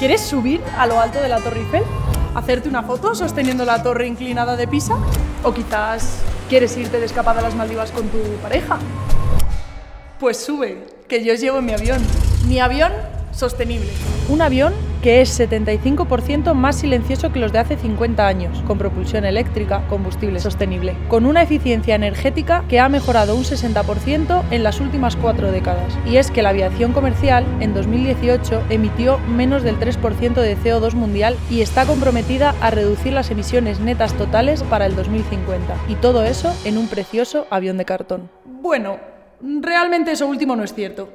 ¿Quieres subir a lo alto de la Torre Eiffel? ¿Hacerte una foto sosteniendo la torre inclinada de Pisa? ¿O quizás quieres irte de escapada a las Maldivas con tu pareja? Pues sube, que yo llevo mi avión. Mi avión sostenible. Un avión que es 75% más silencioso que los de hace 50 años, con propulsión eléctrica, combustible sostenible, con una eficiencia energética que ha mejorado un 60% en las últimas cuatro décadas. Y es que la aviación comercial en 2018 emitió menos del 3% de CO2 mundial y está comprometida a reducir las emisiones netas totales para el 2050. Y todo eso en un precioso avión de cartón. Bueno, realmente eso último no es cierto,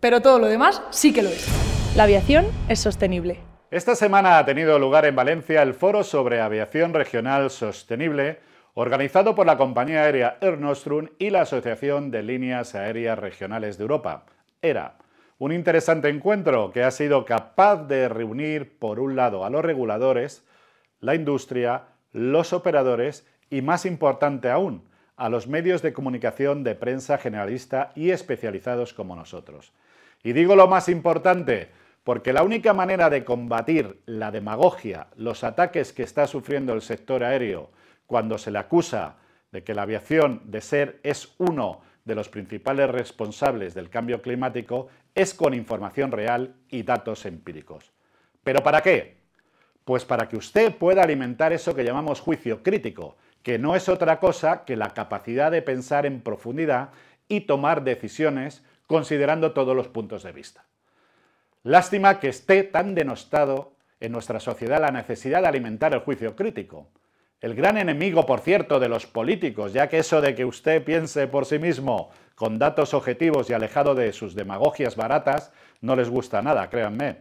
pero todo lo demás sí que lo es. La aviación es sostenible. Esta semana ha tenido lugar en Valencia el foro sobre aviación regional sostenible, organizado por la compañía aérea Air Nostrum y la Asociación de Líneas Aéreas Regionales de Europa, ERA. Un interesante encuentro que ha sido capaz de reunir, por un lado, a los reguladores, la industria, los operadores y, más importante aún, a los medios de comunicación de prensa generalista y especializados como nosotros. Y digo lo más importante, porque la única manera de combatir la demagogia, los ataques que está sufriendo el sector aéreo cuando se le acusa de que la aviación de ser es uno de los principales responsables del cambio climático, es con información real y datos empíricos. ¿Pero para qué? Pues para que usted pueda alimentar eso que llamamos juicio crítico, que no es otra cosa que la capacidad de pensar en profundidad y tomar decisiones considerando todos los puntos de vista. Lástima que esté tan denostado en nuestra sociedad la necesidad de alimentar el juicio crítico. El gran enemigo, por cierto, de los políticos, ya que eso de que usted piense por sí mismo con datos objetivos y alejado de sus demagogias baratas, no les gusta nada, créanme.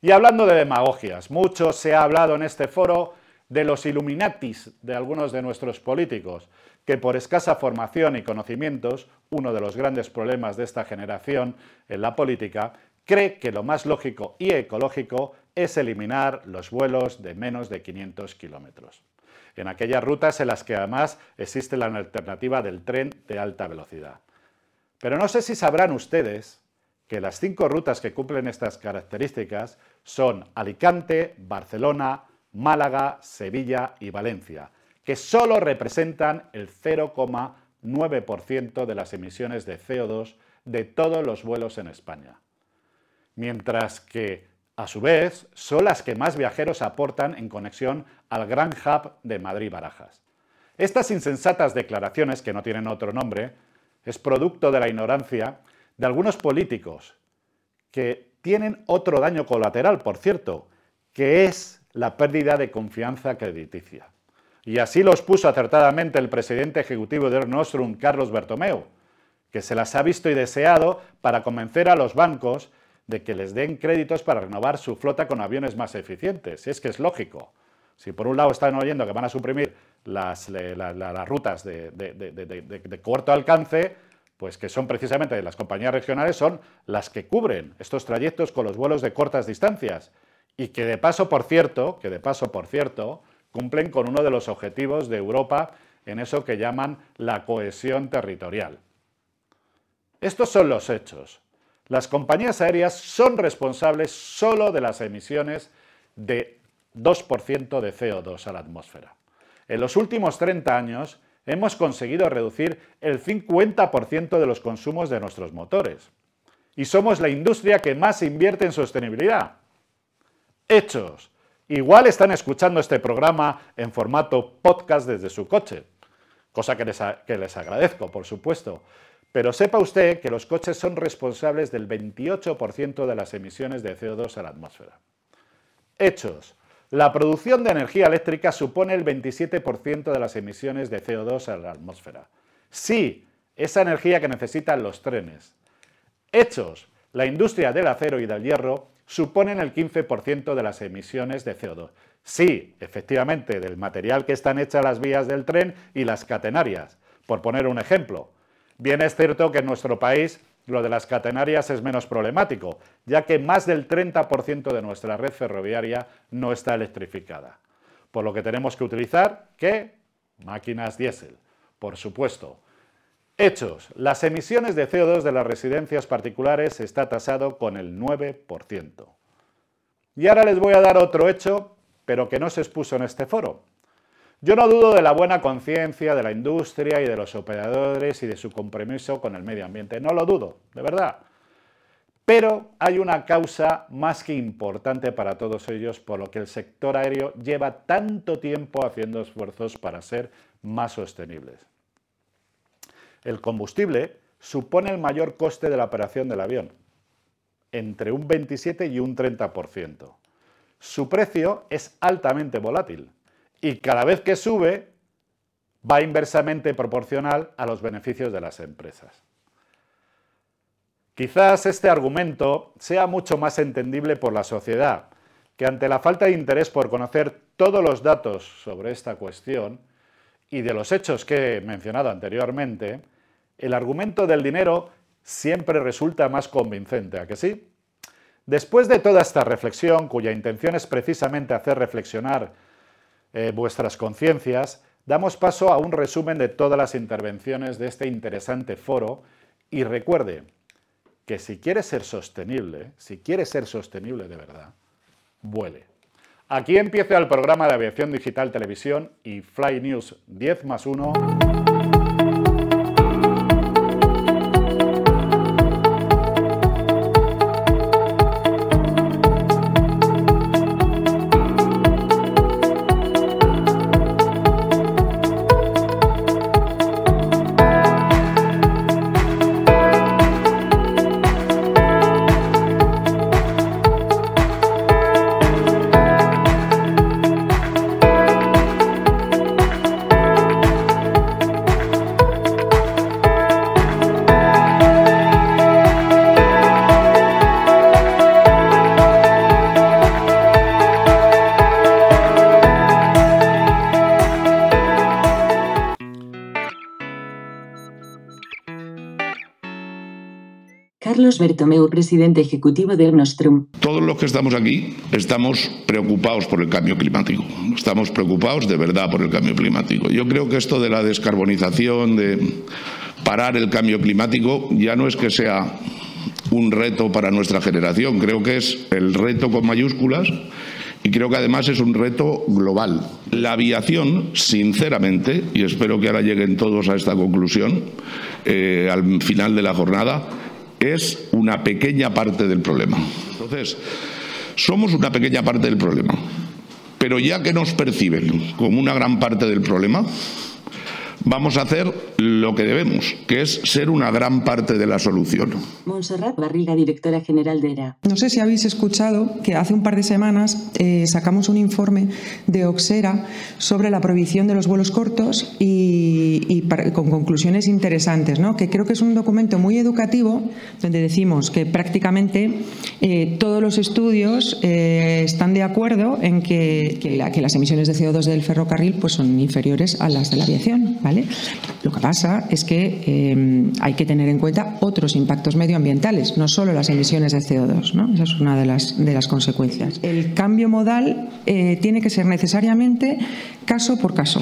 Y hablando de demagogias, mucho se ha hablado en este foro de los Illuminatis de algunos de nuestros políticos, que por escasa formación y conocimientos, uno de los grandes problemas de esta generación en la política, cree que lo más lógico y ecológico es eliminar los vuelos de menos de 500 kilómetros. En aquellas rutas en las que además existe la alternativa del tren de alta velocidad. Pero no sé si sabrán ustedes que las cinco rutas que cumplen estas características son Alicante, Barcelona, Málaga, Sevilla y Valencia, que solo representan el 0,9% de las emisiones de CO2 de todos los vuelos en España mientras que, a su vez, son las que más viajeros aportan en conexión al gran hub de Madrid-Barajas. Estas insensatas declaraciones, que no tienen otro nombre, es producto de la ignorancia de algunos políticos que tienen otro daño colateral, por cierto, que es la pérdida de confianza crediticia. Y así lo expuso acertadamente el presidente ejecutivo de Nostrum, Carlos Bertomeu, que se las ha visto y deseado para convencer a los bancos de que les den créditos para renovar su flota con aviones más eficientes. es que es lógico. Si por un lado están oyendo que van a suprimir las, rutas de, corto alcance, pues que son precisamente las compañías regionales, son las que cubren estos trayectos con los vuelos de cortas distancias. Y que de paso, por cierto, que de paso, por cierto, cumplen con uno de los objetivos de Europa en eso que llaman la cohesión territorial. Estos son los hechos. Las compañías aéreas son responsables solo de las emisiones de 2% de CO2 a la atmósfera. En los últimos 30 años hemos conseguido reducir el 50% de los consumos de nuestros motores. Y somos la industria que más invierte en sostenibilidad. Hechos. Igual están escuchando este programa en formato podcast desde su coche, cosa que les, que les agradezco, por supuesto. Pero sepa usted que los coches son responsables del 28% de las emisiones de CO2 a la atmósfera. Hechos. La producción de energía eléctrica supone el 27% de las emisiones de CO2 a la atmósfera. Sí, esa energía que necesitan los trenes. Hechos. La industria del acero y del hierro suponen el 15% de las emisiones de CO2. Sí, efectivamente, del material que están hechas las vías del tren y las catenarias, por poner un ejemplo. Bien es cierto que en nuestro país lo de las catenarias es menos problemático, ya que más del 30% de nuestra red ferroviaria no está electrificada. Por lo que tenemos que utilizar, ¿qué? Máquinas diésel, por supuesto. Hechos. Las emisiones de CO2 de las residencias particulares está tasado con el 9%. Y ahora les voy a dar otro hecho, pero que no se expuso en este foro. Yo no dudo de la buena conciencia de la industria y de los operadores y de su compromiso con el medio ambiente, no lo dudo, de verdad. Pero hay una causa más que importante para todos ellos por lo que el sector aéreo lleva tanto tiempo haciendo esfuerzos para ser más sostenibles. El combustible supone el mayor coste de la operación del avión, entre un 27 y un 30%. Su precio es altamente volátil y cada vez que sube va inversamente proporcional a los beneficios de las empresas. Quizás este argumento sea mucho más entendible por la sociedad, que ante la falta de interés por conocer todos los datos sobre esta cuestión y de los hechos que he mencionado anteriormente, el argumento del dinero siempre resulta más convincente, ¿a que sí? Después de toda esta reflexión, cuya intención es precisamente hacer reflexionar eh, vuestras conciencias, damos paso a un resumen de todas las intervenciones de este interesante foro y recuerde que si quiere ser sostenible, si quiere ser sostenible de verdad, vuele. Aquí empieza el programa de aviación digital televisión y Fly News 10 más 1. Bertomeu, presidente ejecutivo de Ernostrum. Todos los que estamos aquí estamos preocupados por el cambio climático. Estamos preocupados de verdad por el cambio climático. Yo creo que esto de la descarbonización, de parar el cambio climático, ya no es que sea un reto para nuestra generación, creo que es el reto con mayúsculas y creo que además es un reto global. La aviación, sinceramente, y espero que ahora lleguen todos a esta conclusión eh, al final de la jornada, es una pequeña parte del problema. Entonces, somos una pequeña parte del problema. Pero ya que nos perciben como una gran parte del problema, vamos a hacer lo que debemos, que es ser una gran parte de la solución. Montserrat Barriga, directora general de ERA. No sé si habéis escuchado que hace un par de semanas eh, sacamos un informe de Oxera sobre la prohibición de los vuelos cortos y, con conclusiones interesantes, ¿no? que creo que es un documento muy educativo donde decimos que prácticamente eh, todos los estudios eh, están de acuerdo en que, que, las emisiones de CO2 del ferrocarril pues, son inferiores a las de la aviación. ¿vale? Lo que pasa es que eh, hay que tener en cuenta otros impactos medioambientales, no solo las emisiones de CO2. ¿no? Esa es una de las, de las consecuencias. El cambio modal eh, tiene que ser necesariamente caso por caso.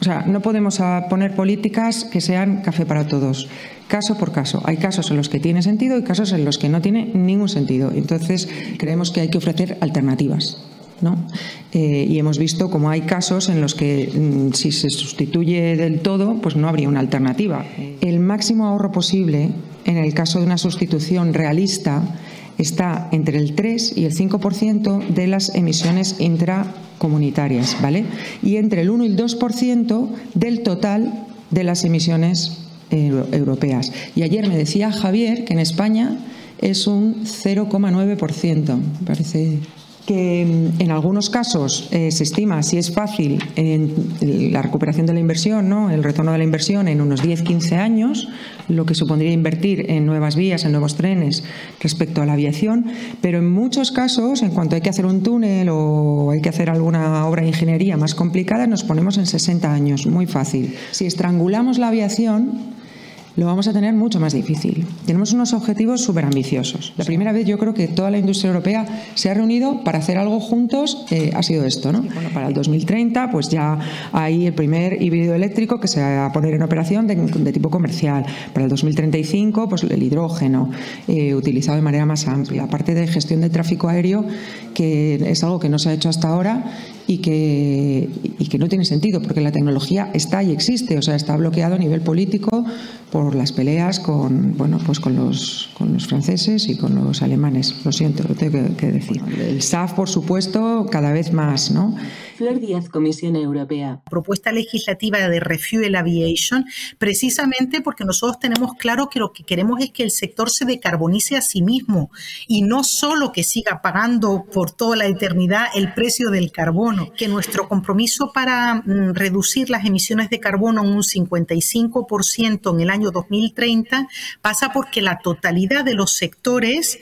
O sea, no podemos poner políticas que sean café para todos, caso por caso. Hay casos en los que tiene sentido y casos en los que no tiene ningún sentido. Entonces, creemos que hay que ofrecer alternativas. Eh, y hemos visto como hay casos en los que mm, si se sustituye del todo, pues no habría una alternativa. El máximo ahorro posible en el caso de una sustitución realista está entre el 3 y el 5% de las emisiones intracomunitarias, ¿vale? Y entre el 1 y el 2% del total de las emisiones eh, europeas. Y ayer me decía Javier que en España es un 0,9%. Parece que mm, en algunos casos eh, se estima, si es fácil, en la recuperación de la inversión, ¿no? el retorno de la inversión en unos 10-15 años, lo que supondría invertir en nuevas vías, en nuevos trenes respecto a la aviación, pero en muchos casos, en cuanto hay que hacer un túnel o hay que hacer alguna obra de ingeniería más complicada, nos ponemos en 60 años, muy fácil. Si estrangulamos la aviación, lo vamos a tener mucho más difícil. Tenemos unos objetivos súper ambiciosos. La primera vez yo creo que toda la industria europea se ha reunido para hacer algo juntos, eh, ha sido esto. ¿no? Bueno, para el 2030 pues ya hay el primer híbrido eléctrico que se va a poner en operación de, tipo comercial. Para el 2035 pues el hidrógeno eh, utilizado de manera más amplia. Aparte de gestión de tráfico aéreo, que es algo que no se ha hecho hasta ahora y que, y que no tiene sentido porque la tecnología está y existe, o sea, está bloqueado a nivel político por las peleas con, bueno, pues con, los, con los franceses y con los alemanes. Lo siento, lo tengo que, decir. El SAF, por supuesto, cada vez más, ¿no? Flor Díaz, Comisión Europea. Propuesta legislativa de Refuel Aviation, precisamente porque nosotros tenemos claro que lo que queremos es que el sector se decarbonice a sí mismo y no solo que siga pagando por toda la eternidad el precio del carbono, que nuestro compromiso para mm, reducir las emisiones de carbono en un 55% en el año 2030 pasa porque la totalidad de los sectores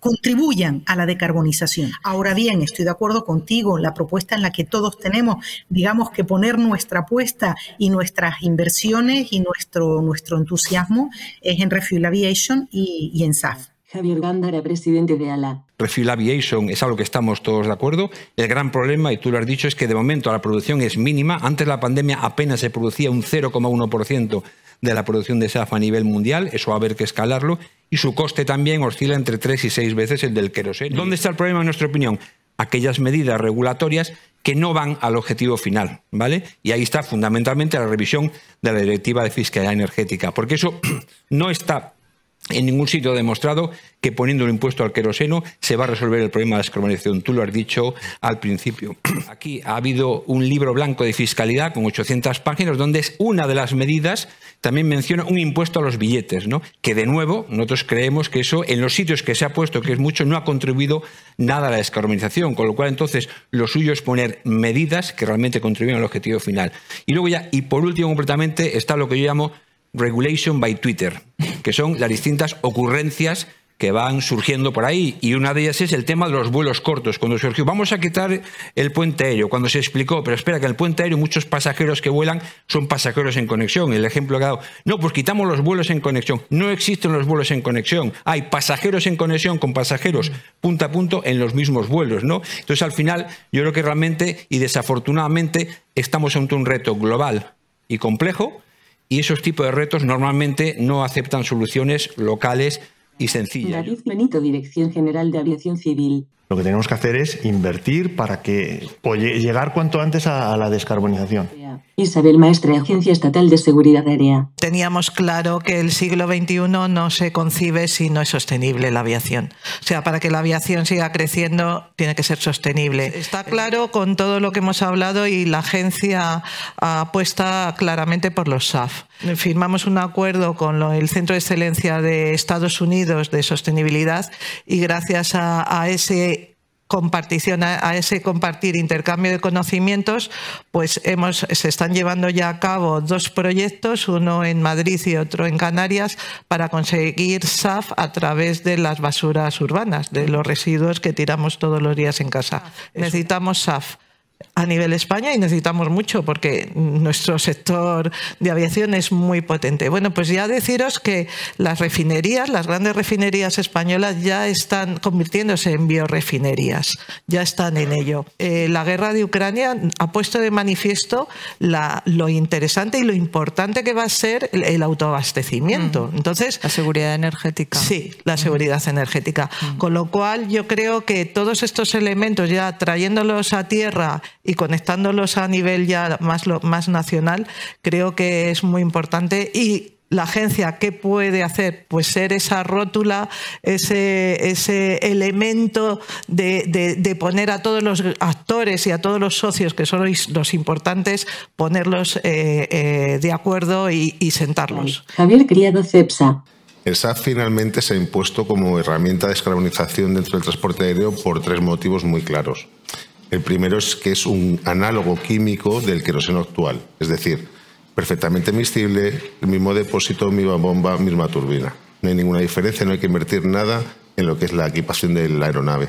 contribuyan a la decarbonización. Ahora bien, estoy de acuerdo contigo, la propuesta en la que todos tenemos, digamos que poner nuestra apuesta y nuestras inversiones y nuestro, nuestro entusiasmo es en Refuel Aviation y, y en SAF. Javier Gándara, presidente de ALA. Refuel Aviation es algo que estamos todos de acuerdo. El gran problema, y tú lo has dicho, es que de momento la producción es mínima. Antes de la pandemia apenas se producía un 0,1% de la producción de SAF a nivel mundial. Eso va a haber que escalarlo y su coste también oscila entre tres y seis veces el del queroseno. ¿Dónde está el problema, en nuestra opinión? Aquellas medidas regulatorias que no van al objetivo final, ¿vale? Y ahí está fundamentalmente la revisión de la Directiva de Fiscalidad Energética, porque eso no está en ningún sitio demostrado que poniendo el impuesto al queroseno se va a resolver el problema de descarbonización. Tú lo has dicho al principio. Aquí ha habido un libro blanco de fiscalidad con 800 páginas donde es una de las medidas, también menciona un impuesto a los billetes, ¿no? que de nuevo nosotros creemos que eso en los sitios que se ha puesto, que es mucho, no ha contribuido nada a la descarbonización, con lo cual entonces lo suyo es poner medidas que realmente contribuyen al objetivo final. Y luego ya, y por último completamente, está lo que yo llamo regulation by Twitter, que son las distintas ocurrencias que van surgiendo por ahí. Y una de ellas es el tema de los vuelos cortos. Cuando surgió, vamos a quitar el puente aéreo, cuando se explicó, pero espera, que el puente aéreo muchos pasajeros que vuelan son pasajeros en conexión. El ejemplo que ha dado, no, pues quitamos los vuelos en conexión. No existen los vuelos en conexión. Hay pasajeros en conexión con pasajeros punto a punto en los mismos vuelos, ¿no? Entonces, al final, yo creo que realmente y desafortunadamente estamos ante un reto global y complejo y esos tipos de retos normalmente no aceptan soluciones locales y sencillas. David Dirección General de Aviación Civil. Lo que tenemos que hacer es invertir para que o llegar cuanto antes a, a la descarbonización. Isabel Maestre, Agencia Estatal de Seguridad Aérea. Teníamos claro que el siglo XXI no se concibe si no es sostenible la aviación. O sea, para que la aviación siga creciendo tiene que ser sostenible. Está claro con todo lo que hemos hablado y la agencia apuesta claramente por los SAF. Firmamos un acuerdo con el Centro de Excelencia de Estados Unidos de Sostenibilidad y gracias a, a ese compartición, a ese compartir intercambio de conocimientos, pues hemos, se están llevando ya a cabo dos proyectos, uno en Madrid y otro en Canarias, para conseguir SAF a través de las basuras urbanas, de los residuos que tiramos todos los días en casa. Necesitamos SAF a nivel España y necesitamos mucho porque nuestro sector de aviación es muy potente. Bueno, pues ya deciros que las refinerías, las grandes refinerías españolas ya están convirtiéndose en biorefinerías, ya están en ello. Eh, la guerra de Ucrania ha puesto de manifiesto lo interesante y lo importante que va a ser el, autoabastecimiento. Entonces, la seguridad energética. Sí, la seguridad energética. Con lo cual yo creo que todos estos elementos ya trayéndolos a tierra y conectándolos a nivel ya más, más nacional, creo que es muy importante y la agencia, ¿qué puede hacer? Pues ser esa rótula, ese, ese elemento de, poner a todos los actores y a todos los socios, que son los importantes, ponerlos eh, eh, de acuerdo y, y sentarlos. Javier Criado Cepsa. El SAF finalmente se ha impuesto como herramienta de descarbonización dentro del transporte aéreo por tres motivos muy claros. El primero es que es un análogo químico del queroseno actual, es decir, perfectamente miscible, el mismo depósito, misma bomba, misma turbina. No hay ninguna diferencia, no hay que invertir nada en lo que es la equipación de la aeronave.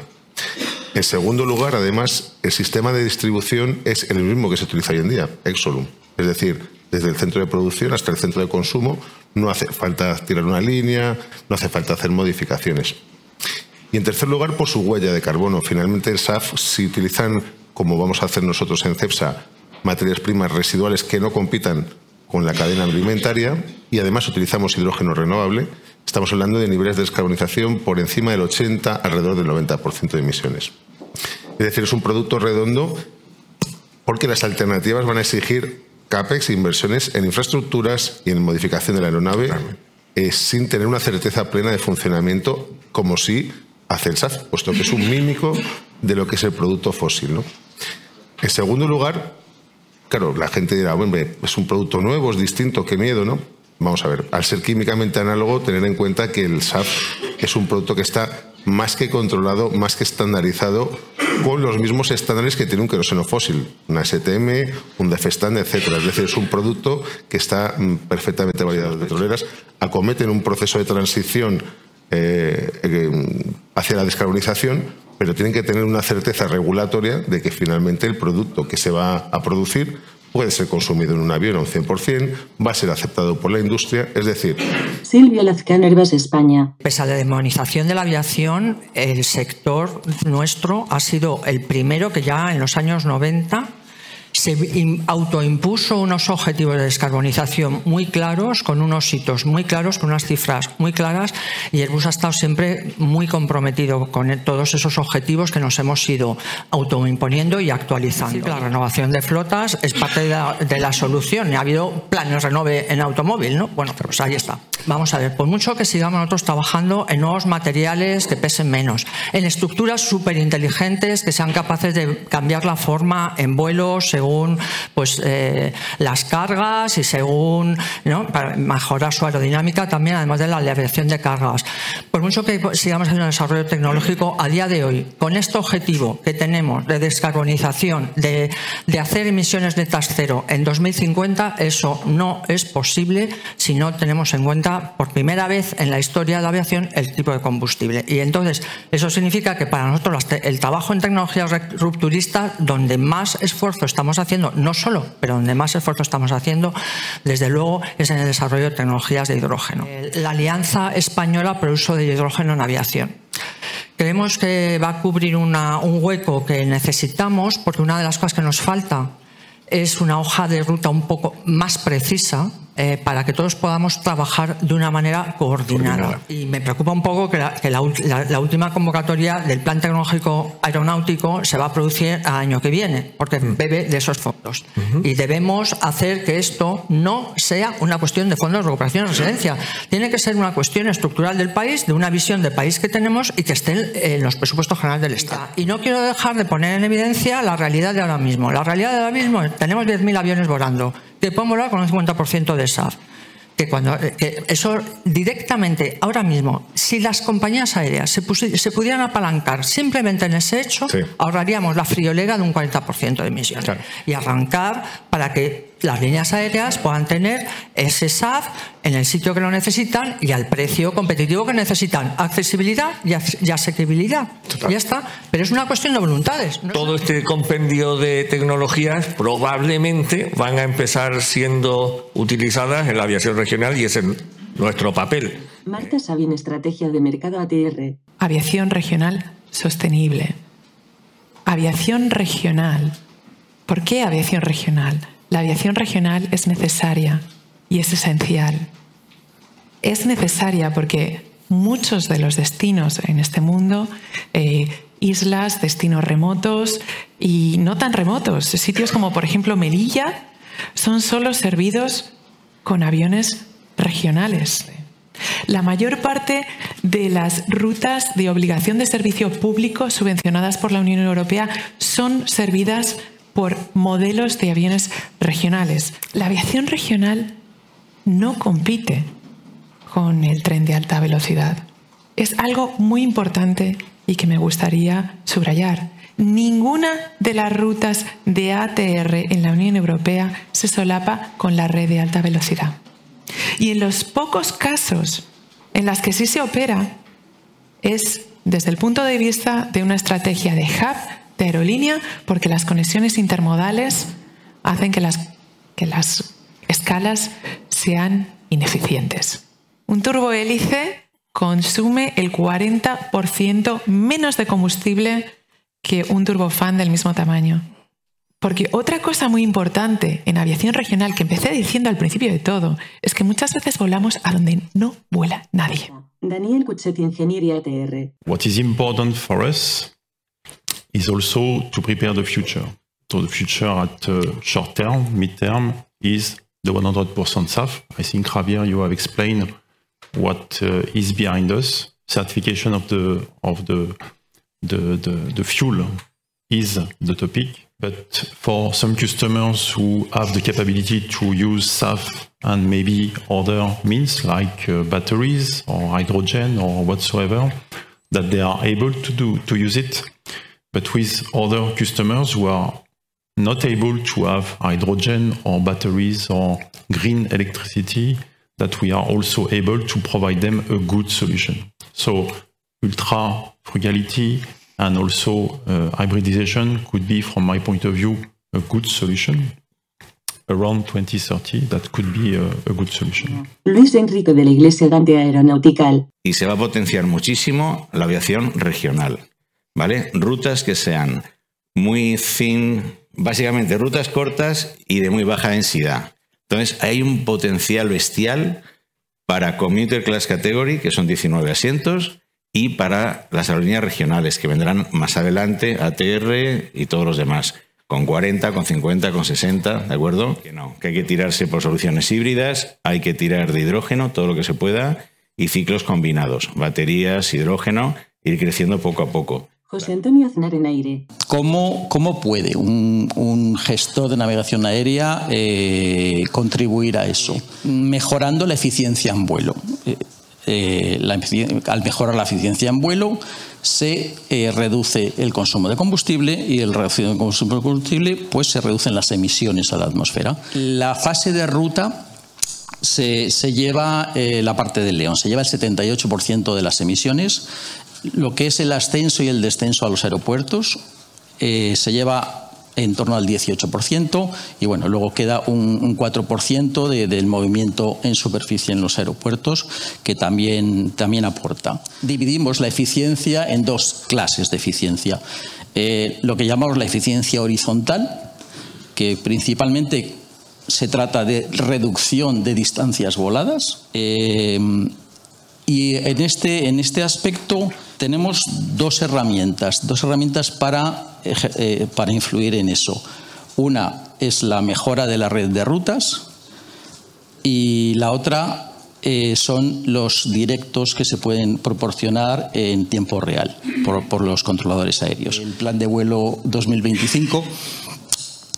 En segundo lugar, además, el sistema de distribución es el mismo que se utiliza hoy en día, Exolum. Es decir, desde el centro de producción hasta el centro de consumo. No hace falta tirar una línea, no hace falta hacer modificaciones. Y en tercer lugar, por su huella de carbono. Finalmente, el SAF, si utilizan, como vamos a hacer nosotros en CEPSA, materias primas residuales que no compitan con la cadena alimentaria y además utilizamos hidrógeno renovable, estamos hablando de niveles de descarbonización por encima del 80, alrededor del 90% de emisiones. Es decir, es un producto redondo porque las alternativas van a exigir CAPEX, inversiones en infraestructuras y en modificación de la aeronave eh, sin tener una certeza plena de funcionamiento como si hace el SAF, puesto que es un mímico de lo que es el producto fósil. ¿no? En segundo lugar, claro, la gente dirá, bueno, es un producto nuevo, es distinto, qué miedo, ¿no? Vamos a ver, al ser químicamente análogo, tener en cuenta que el SAF es un producto que está más que controlado, más que estandarizado, con los mismos estándares que tiene un queroseno fósil, una STM, un DEFESTAN, etc. Es decir, es un producto que está mm, perfectamente validado. Las petroleras acometen un proceso de transición hacia la descarbonización, pero tienen que tener una certeza regulatoria de que finalmente el producto que se va a producir puede ser consumido en un avión a un 100%, va a ser aceptado por la industria, es decir... Silvia Lazcán, Herbas, España. Pese a la demonización de la aviación, el sector nuestro ha sido el primero que ya en los años 90 se autoimpuso unos objetivos de descarbonización muy claros, con unos hitos muy claros, con unas cifras muy claras, y Airbus ha estado siempre muy comprometido con todos esos objetivos que nos hemos ido autoimponiendo y actualizando. La renovación de flotas es parte de la, solución. Ha habido planes renove en automóvil, ¿no? Bueno, pues ahí está. Vamos a ver, por mucho que sigamos nosotros trabajando en nuevos materiales que pesen menos, en estructuras súper inteligentes que sean capaces de cambiar la forma en vuelos según pues, eh, las cargas y según ¿no? para mejorar su aerodinámica también, además de la aleación de cargas. Por mucho que sigamos haciendo desarrollo tecnológico, a día de hoy, con este objetivo que tenemos de descarbonización, de, de hacer emisiones netas cero en 2050, eso no es posible si no tenemos en cuenta por primera vez en la historia de la aviación el tipo de combustible. Y entonces eso significa que para nosotros el trabajo en tecnologías rupturistas, donde más esfuerzo estamos haciendo, no solo, pero donde más esfuerzo estamos haciendo, desde luego es en el desarrollo de tecnologías de hidrógeno. La Alianza Española por el Uso de Hidrógeno en Aviación. Creemos que va a cubrir un hueco que necesitamos porque una de las cosas que nos falta es una hoja de ruta un poco más precisa eh, para que todos podamos trabajar de una manera coordinada. Y me preocupa un poco que, la, última convocatoria del Plan Tecnológico Aeronáutico se va a producir el año que viene, porque mm. bebe de esos fondos. Y debemos hacer que esto no sea una cuestión de fondos de recuperación y residencia. Tiene que ser una cuestión estructural del país, de una visión de país que tenemos y que esté en los presupuestos generales del Estado. Y no quiero dejar de poner en evidencia la realidad de ahora mismo. La realidad de ahora mismo, tenemos 10.000 aviones volando que pueden volar con un 50% de SAF. Que cuando, que eso directamente, ahora mismo, si las compañías aéreas se, se pudieran apalancar simplemente en ese hecho, ahorraríamos la friolera de un 40% de emisiones. Y arrancar para que las líneas aéreas puedan tener ese SAF en el sitio que lo necesitan y al precio competitivo que necesitan. Accesibilidad y, asequibilidad. Ya está. Pero es una cuestión de voluntades. Todo este compendio de tecnologías probablemente van a empezar siendo utilizadas en la aviación regional y ese es nuestro papel. Marta Sabin, Estrategia de Mercado ATR. Aviación regional sostenible. Aviación regional. ¿Por qué aviación regional? La aviación regional es necesaria y es esencial. Es necesaria porque muchos de los destinos en este mundo, eh, islas, destinos remotos y no tan remotos, sitios como por ejemplo Melilla, son solo servidos con aviones regionales. La mayor parte de las rutas de obligación de servicio público subvencionadas por la Unión Europea son servidas por modelos de aviones regionales. La aviación regional no compite con el tren de alta velocidad. Es algo muy importante y que me gustaría subrayar. Ninguna de las rutas de ATR en la Unión Europea se solapa con la red de alta velocidad. Y en los pocos casos en las que sí se opera es desde el punto de vista de una estrategia de hub de aerolínea porque las conexiones intermodales hacen que las, que las escalas sean ineficientes. Un turbohélice consume el 40% menos de combustible que un turbofan del mismo tamaño. Porque otra cosa muy importante en aviación regional que empecé diciendo al principio de todo es que muchas veces volamos a donde no vuela nadie. Daniel Cuchet, Ingeniería ETR. What is important for us is also to prepare the future. So the future at uh, short term, mid term is the 100% SAF. I think Javier, you have explained what uh, is behind us. Certification of the of the the, the, the fuel is the topic. But for some customers who have the capability to use SAF and maybe other means like uh, batteries or hydrogen or whatsoever, that they are able to do to use it. But with other customers who are not able to have hydrogen or batteries or green electricity, that we are also able to provide them a good solution. So ultra frugality and also uh, hybridization could be, from my point of view, a good solution. Around 2030, that could be a, a good solution. Luis Enrique de la Iglesia Dante Aeronautical. Y se va a potenciar muchísimo la aviación regional, ¿vale? Rutas que sean muy thin, básicamente rutas cortas y de muy baja densidad. Entonces, hay un potencial bestial para Commuter Class Category, que son 19 asientos, y para las aerolíneas regionales, que vendrán más adelante, ATR y todos los demás, con 40, con 50, con 60, ¿de acuerdo? Que no, que hay que tirarse por soluciones híbridas, hay que tirar de hidrógeno, todo lo que se pueda, y ciclos combinados, baterías, hidrógeno, ir creciendo poco a poco. José Antonio Aznar en aire. ¿Cómo, cómo puede un, un, gestor de navegación aérea eh, contribuir a eso? Mejorando la eficiencia en vuelo. Eh, eh, la, al mejorar la eficiencia en vuelo, se eh, reduce el consumo de combustible y el reducido consumo de combustible, pues se reducen las emisiones a la atmósfera. La fase de ruta se, se lleva eh, la parte del león, se lleva el 78% de las emisiones. Lo que es el ascenso y el descenso a los aeropuertos eh, se lleva en torno al 18% y bueno, luego queda un, un 4% de, del movimiento en superficie en los aeropuertos que también, también aporta. Dividimos la eficiencia en dos clases de eficiencia. Eh, lo que llamamos la eficiencia horizontal, que principalmente se trata de reducción de distancias voladas. Eh, y en este, en este aspecto tenemos dos herramientas, dos herramientas para, eh, para influir en eso. Una es la mejora de la red de rutas y la otra eh, son los directos que se pueden proporcionar en tiempo real por, por los controladores aéreos. El plan de vuelo 2025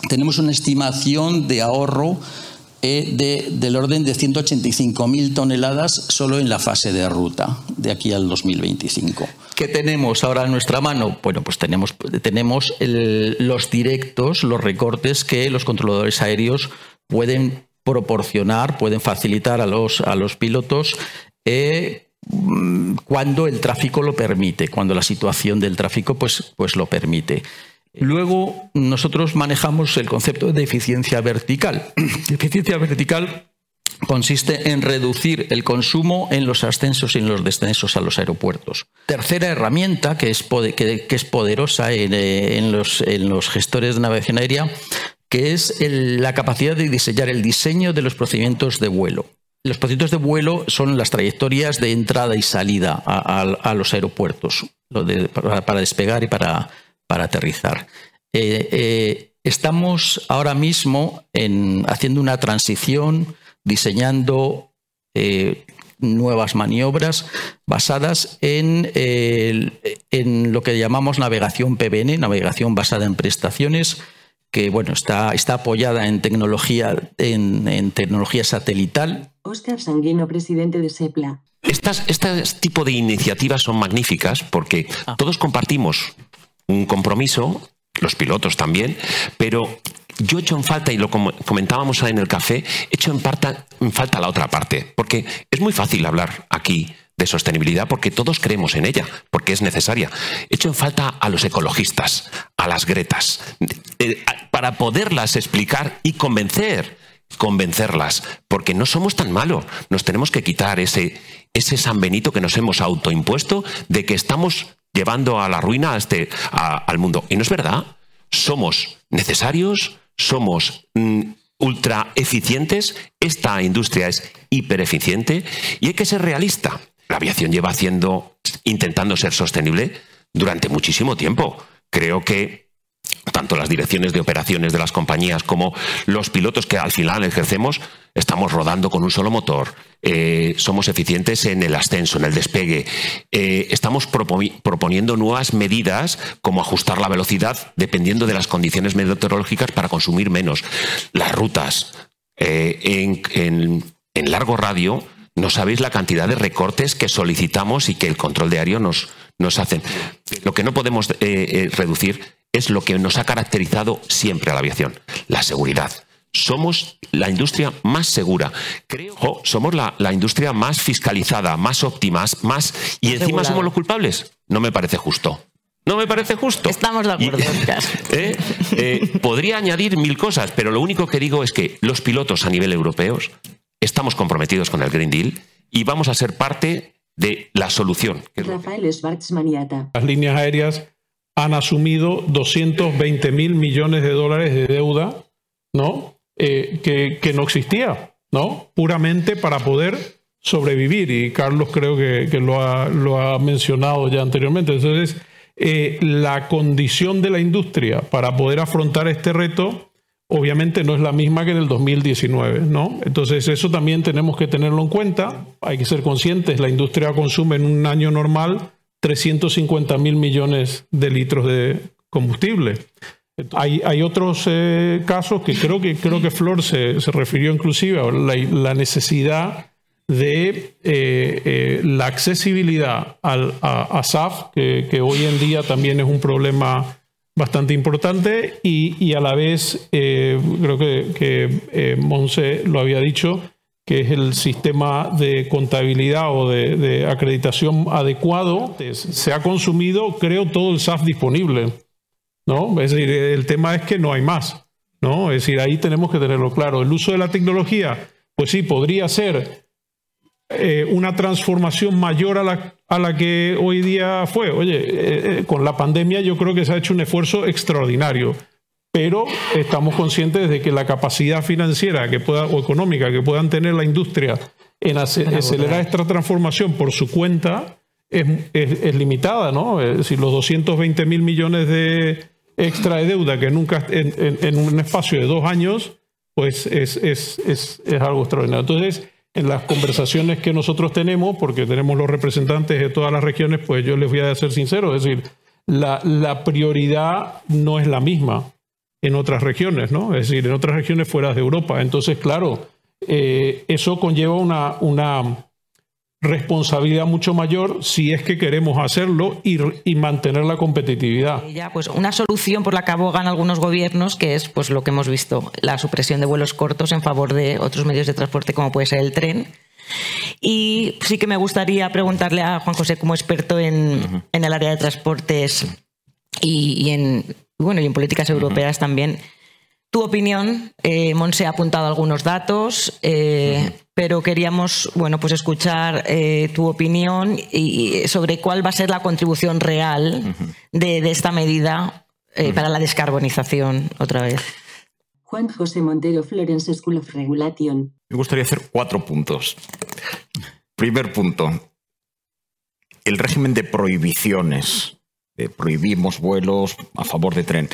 tenemos una estimación de ahorro eh, de, del orden de 185.000 toneladas solo en la fase de ruta, de aquí al 2025. ¿Qué tenemos ahora en nuestra mano? Bueno, pues tenemos, los directos, los recortes que los controladores aéreos pueden proporcionar, pueden facilitar a los, a los pilotos. Eh, cuando el tráfico lo permite, cuando la situación del tráfico pues, pues lo permite. Luego nosotros manejamos el concepto de eficiencia vertical. eficiencia vertical consiste en reducir el consumo en los ascensos y en los descensos a los aeropuertos. Tercera herramienta que es, poderosa en, en, los, gestores de navegación aérea, que es la capacidad de diseñar el diseño de los procedimientos de vuelo. Los procedimientos de vuelo son las trayectorias de entrada y salida a, los aeropuertos, para despegar y para, para aterrizar. Eh, eh, estamos ahora mismo en, haciendo una transición, diseñando eh, nuevas maniobras basadas en, en, lo que llamamos navegación PBN, navegación basada en prestaciones, que bueno, está, está apoyada en tecnología, en, en tecnología satelital. Óscar Sanguino, presidente de SEPLA. Estas, este tipo de iniciativas son magníficas porque ah. todos compartimos un compromiso, los pilotos también, pero yo he hecho en falta, y lo comentábamos en el café, he hecho en, falta la otra parte, porque es muy fácil hablar aquí de sostenibilidad porque todos creemos en ella, porque es necesaria. He hecho en falta a los ecologistas, a las gretas, para poderlas explicar y convencer convencerlas, porque no somos tan malos. Nos tenemos que quitar ese, ese San Benito que nos hemos autoimpuesto de que estamos llevando a la ruina a este, al mundo. Y no es verdad. Somos necesarios, somos mm, ultra eficientes, esta industria es hiper eficiente y hay que ser realista. La aviación lleva haciendo, intentando ser sostenible durante muchísimo tiempo. Creo que tanto las direcciones de operaciones de las compañías como los pilotos que al final ejercemos, estamos rodando con un solo motor, eh, somos eficientes en el ascenso, en el despegue, eh, estamos proponiendo nuevas medidas como ajustar la velocidad dependiendo de las condiciones meteorológicas para consumir menos. Las rutas eh, en, largo radio, no sabéis la cantidad de recortes que solicitamos y que el control de aéreo nos, nos hacen. Lo que no podemos reducir es lo que nos ha caracterizado siempre a la aviación, la seguridad. Somos la industria más segura. Creo, somos la, industria más fiscalizada, más óptima, más. Y encima somos los culpables. No me parece justo. No me parece justo. Estamos de acuerdo. ¿eh? Eh, podría añadir mil cosas, pero lo único que digo es que los pilotos a nivel europeo estamos comprometidos con el Green Deal y vamos a ser parte de la solución. Rafael Schwarzmaniata. Las líneas aéreas han asumido 220 mil millones de dólares de deuda, ¿no? Eh, que, no existía, ¿no? Puramente para poder sobrevivir. Y Carlos creo que, lo, ha, mencionado ya anteriormente. Entonces, eh, la condición de la industria para poder afrontar este reto obviamente no es la misma que en el 2019, ¿no? Entonces eso también tenemos que tenerlo en cuenta, hay que ser conscientes, la industria consume en un año normal 350 mil millones de litros de combustible. Hay, hay otros eh, casos que creo que, creo que Flor se, se refirió inclusive a la, necesidad de eh, eh, la accesibilidad al, a, SAF, que, hoy en día también es un problema bastante importante y, y a la vez, creo que, que Monse lo había dicho, que es el sistema de contabilidad o de, acreditación adecuado, se ha consumido, creo, todo el SAF disponible. ¿No? Es decir, el tema es que no hay más. ¿no? Es decir, ahí tenemos que tenerlo claro. El uso de la tecnología, pues sí, podría ser eh, una transformación mayor a la, a la, que hoy día fue. Oye, eh, eh, con la pandemia yo creo que se ha hecho un esfuerzo extraordinario pero estamos conscientes de que la capacidad financiera que pueda, o económica que puedan tener la industria en acelerar esta transformación por su cuenta es, limitada, ¿no? Es decir, los 220 mil millones de extra de deuda que nunca en, un espacio de dos años, pues es, es, algo extraordinario. Entonces, en las conversaciones que nosotros tenemos, porque tenemos los representantes de todas las regiones, pues yo les voy a ser sincero, es decir, la, la prioridad no es la misma en otras regiones, ¿no? Es decir, en otras regiones fuera de Europa. Entonces, claro, eh, eso conlleva una, una, responsabilidad mucho mayor si es que queremos hacerlo y, y, mantener la competitividad. Ya, pues una solución por la que abogan algunos gobiernos, que es pues lo que hemos visto, la supresión de vuelos cortos en favor de otros medios de transporte como puede ser el tren. Y sí que me gustaría preguntarle a Juan José como experto en, en el área de transportes y, y en bueno, y en políticas europeas también. Tu opinión, eh, Monse ha apuntado algunos datos, eh, pero queríamos bueno, pues escuchar eh, tu opinión y, sobre cuál va a ser la contribución real de, esta medida para la descarbonización otra vez. Juan José Montero, Florence School of Regulation. Me gustaría hacer cuatro puntos. Primer punto, el régimen de prohibiciones eh, prohibimos vuelos a favor de tren.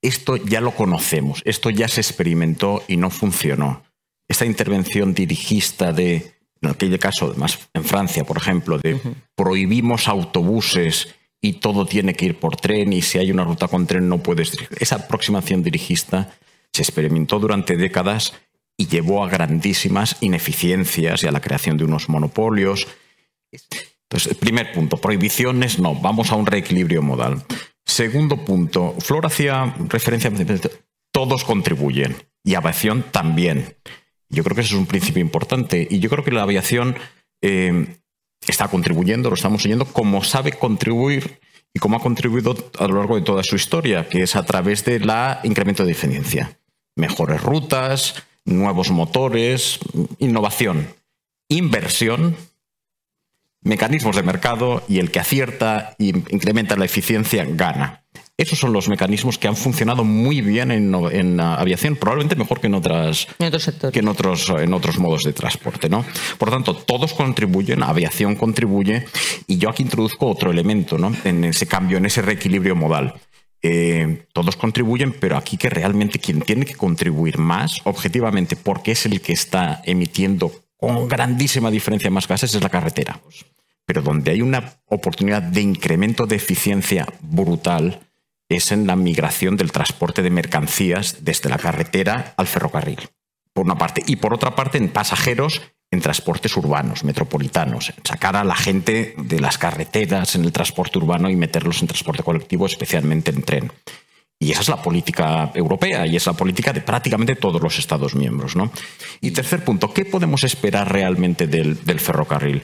Esto ya lo conocemos, esto ya se experimentó y no funcionó. Esta intervención dirigista de, en aquel caso, además en Francia, por ejemplo, de prohibimos autobuses y todo tiene que ir por tren y si hay una ruta con tren no puedes. Esa aproximación dirigista se experimentó durante décadas y llevó a grandísimas ineficiencias y a la creación de unos monopolios. Entonces, primer punto, prohibiciones no, vamos a un reequilibrio modal. Segundo punto, Flor hacía referencia, todos contribuyen y aviación también. Yo creo que eso es un principio importante y yo creo que la aviación eh, está contribuyendo, lo estamos oyendo, como sabe contribuir y como ha contribuido a lo largo de toda su historia, que es a través del incremento de eficiencia. Mejores rutas, nuevos motores, innovación, inversión, mecanismos de mercado y el que acierta y incrementa la eficiencia gana. Esos son los mecanismos que han funcionado muy bien en, aviación, probablemente mejor que en otras que en otros en otros modos de transporte, ¿no? Por lo tanto, todos contribuyen, aviación contribuye y yo aquí introduzco otro elemento, ¿no? En ese cambio, en ese reequilibrio modal. Eh, todos contribuyen, pero aquí que realmente quien tiene que contribuir más, objetivamente, porque es el que está emitiendo con grandísima diferencia más gases, es la carretera. Pero donde hay una oportunidad de incremento de eficiencia brutal, es en la migración del transporte de mercancías desde la carretera al ferrocarril, por una parte. Y por otra parte, en pasajeros, en transportes urbanos, metropolitanos, sacar a la gente de las carreteras en el transporte urbano y meterlos en transporte colectivo, especialmente en tren. Y esa es la política europea y es la política de prácticamente todos los Estados miembros. ¿no? Y tercer punto, ¿qué podemos esperar realmente del, del ferrocarril?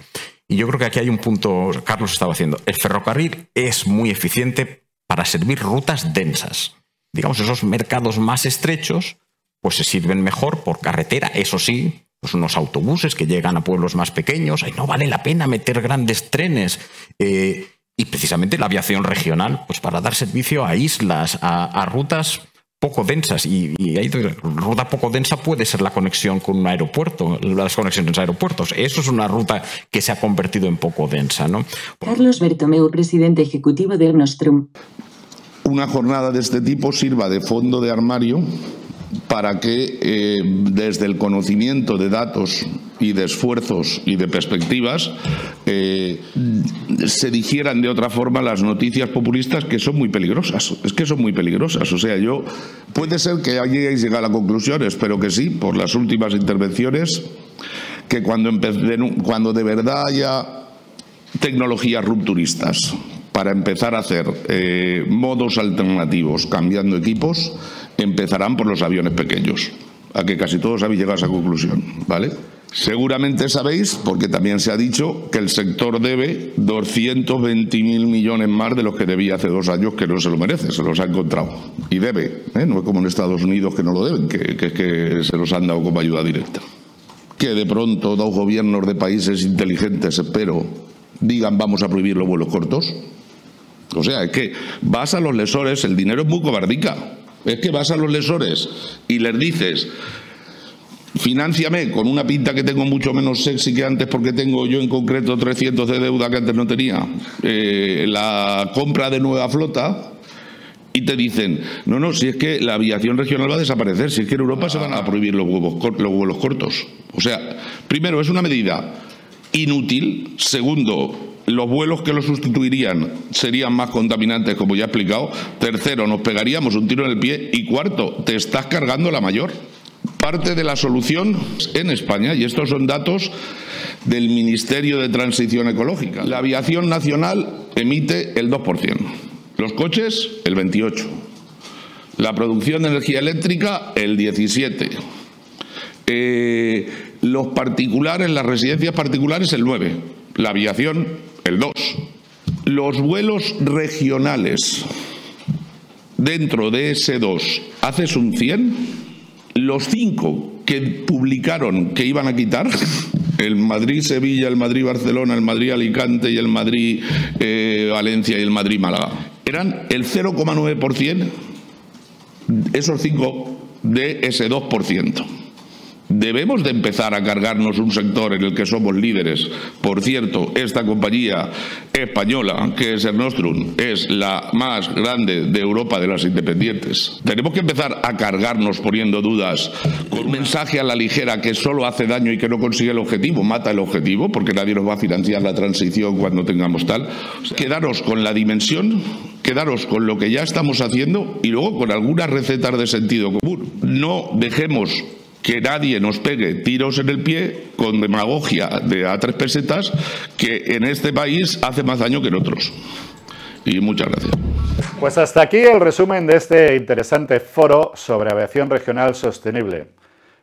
Y yo creo que aquí hay un punto, Carlos estaba haciendo, el ferrocarril es muy eficiente para servir rutas densas. Digamos, esos mercados más estrechos, pues se sirven mejor por carretera, eso sí, pues unos autobuses que llegan a pueblos más pequeños, ahí no vale la pena meter grandes trenes. Eh, y precisamente la aviación regional, pues para dar servicio a islas, a, rutas poco densas. Y, y ahí, ruta poco densa puede ser la conexión con un aeropuerto, las conexiones a aeropuertos. Eso es una ruta que se ha convertido en poco densa. ¿no? Carlos Bertomeu, presidente ejecutivo del Nostrum una jornada de este tipo sirva de fondo de armario para que eh, desde el conocimiento de datos y de esfuerzos y de perspectivas eh, se digieran de otra forma las noticias populistas que son muy peligrosas. Es que son muy peligrosas. O sea, yo puede ser que llegado a la conclusión, espero que sí, por las últimas intervenciones, que cuando, cuando de verdad haya tecnologías rupturistas, para empezar a hacer eh, modos alternativos cambiando equipos, empezarán por los aviones pequeños. A que casi todos habéis llegado a esa conclusión, ¿vale? Seguramente sabéis, porque también se ha dicho, que el sector debe 220.000 millones más de los que debía hace dos años, que no se lo merece, se los ha encontrado. Y debe, ¿eh? no es como en Estados Unidos que no lo deben, que, que, que se los han dado como ayuda directa. Que de pronto dos gobiernos de países inteligentes, espero, digan vamos a prohibir los vuelos cortos. O sea, es que vas a los lesores, el dinero es muy cobardica. Es que vas a los lesores y les dices, financiame con una pinta que tengo mucho menos sexy que antes porque tengo yo en concreto 300 de deuda que antes no tenía, eh, la compra de nueva flota y te dicen, no, no, si es que la aviación regional va a desaparecer, si es que en Europa se van a prohibir los, huevos, los vuelos cortos. O sea, primero, es una medida inútil, segundo, los vuelos que lo sustituirían serían más contaminantes, como ya he explicado. Tercero, nos pegaríamos un tiro en el pie. Y cuarto, te estás cargando la mayor. Parte de la solución en España, y estos son datos del Ministerio de Transición Ecológica, la aviación nacional emite el 2%, los coches el 28%, la producción de energía eléctrica el 17%, eh, los particulares, las residencias particulares el 9%, la aviación el 2. Los vuelos regionales dentro de ese 2, ¿haces un 100? Los 5 que publicaron que iban a quitar, el Madrid-Sevilla, el Madrid-Barcelona, el Madrid-Alicante y el Madrid-Valencia y el Madrid-Málaga, eran el 0,9%, esos 5 de ese 2%. Debemos de empezar a cargarnos un sector en el que somos líderes. Por cierto, esta compañía española, que es el Nostrum, es la más grande de Europa de las independientes. Tenemos que empezar a cargarnos poniendo dudas con un mensaje a la ligera que solo hace daño y que no consigue el objetivo, mata el objetivo, porque nadie nos va a financiar la transición cuando tengamos tal. Quedaros con la dimensión, quedaros con lo que ya estamos haciendo y luego con algunas recetas de sentido común. No dejemos que nadie nos pegue tiros en el pie con demagogia de a tres pesetas que en este país hace más daño que en otros. Y muchas gracias. Pues hasta aquí el resumen de este interesante foro sobre aviación regional sostenible.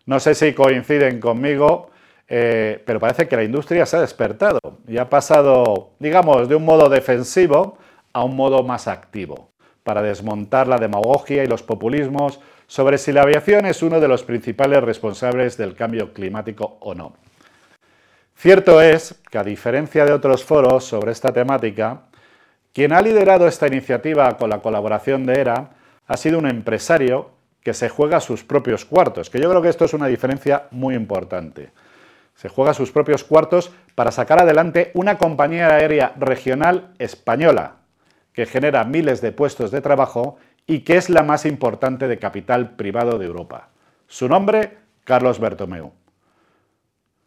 No sé si coinciden conmigo, eh, pero parece que la industria se ha despertado y ha pasado, digamos, de un modo defensivo a un modo más activo, para desmontar la demagogia y los populismos sobre si la aviación es uno de los principales responsables del cambio climático o no. Cierto es que, a diferencia de otros foros sobre esta temática, quien ha liderado esta iniciativa con la colaboración de ERA ha sido un empresario que se juega sus propios cuartos, que yo creo que esto es una diferencia muy importante. Se juega sus propios cuartos para sacar adelante una compañía aérea regional española que genera miles de puestos de trabajo y que es la más importante de capital privado de Europa. Su nombre, Carlos Bertomeu.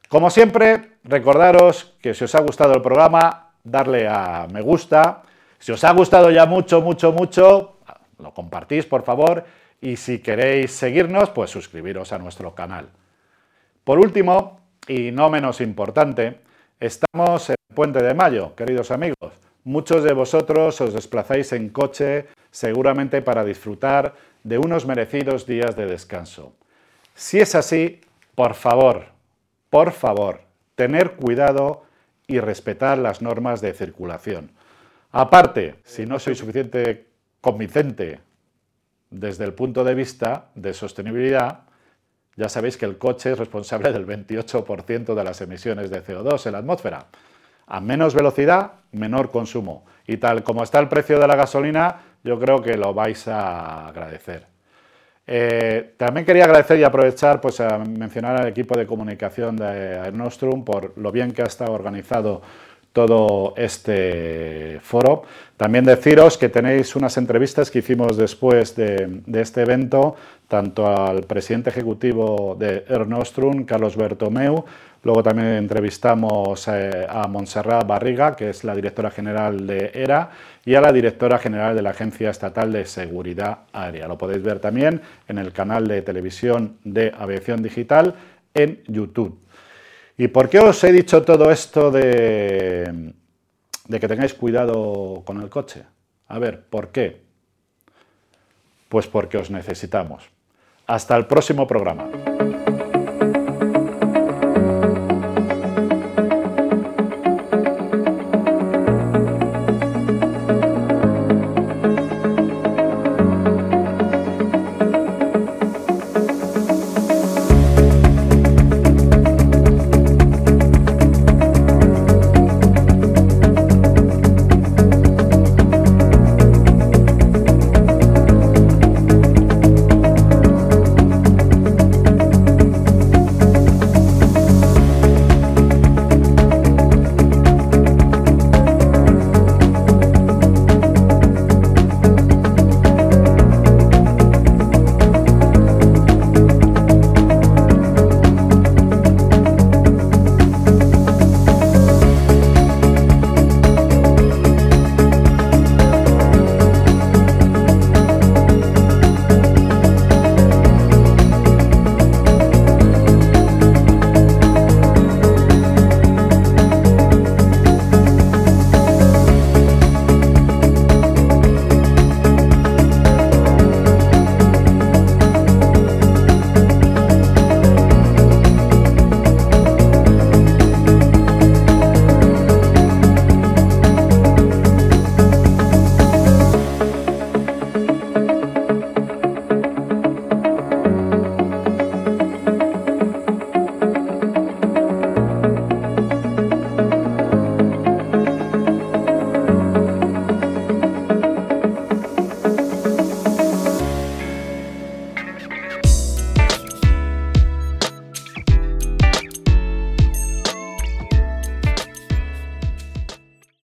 Como siempre, recordaros que si os ha gustado el programa, darle a me gusta. Si os ha gustado ya mucho, mucho, mucho, lo compartís, por favor. Y si queréis seguirnos, pues suscribiros a nuestro canal. Por último, y no menos importante, estamos en Puente de Mayo, queridos amigos. Muchos de vosotros os desplazáis en coche seguramente para disfrutar de unos merecidos días de descanso. Si es así, por favor, por favor, tener cuidado y respetar las normas de circulación. Aparte, si no soy suficiente convincente desde el punto de vista de sostenibilidad, ya sabéis que el coche es responsable del 28% de las emisiones de CO2 en la atmósfera. A menos velocidad, menor consumo. Y tal como está el precio de la gasolina, yo creo que lo vais a agradecer. Eh, también quería agradecer y aprovechar pues, a mencionar al equipo de comunicación de Aernostrum por lo bien que ha estado organizado todo este foro. También deciros que tenéis unas entrevistas que hicimos después de, este evento, tanto al presidente ejecutivo de Ernostrum, Carlos Bertomeu, luego también entrevistamos eh, a Montserrat Barriga, que es la directora general de ERA, y a la directora general de la Agencia Estatal de Seguridad Aérea. Lo podéis ver también en el canal de televisión de Aviación Digital en YouTube. ¿Y por qué os he dicho todo esto de, que tengáis cuidado con el coche? A ver, ¿por qué? Pues porque os necesitamos. Hasta el próximo programa.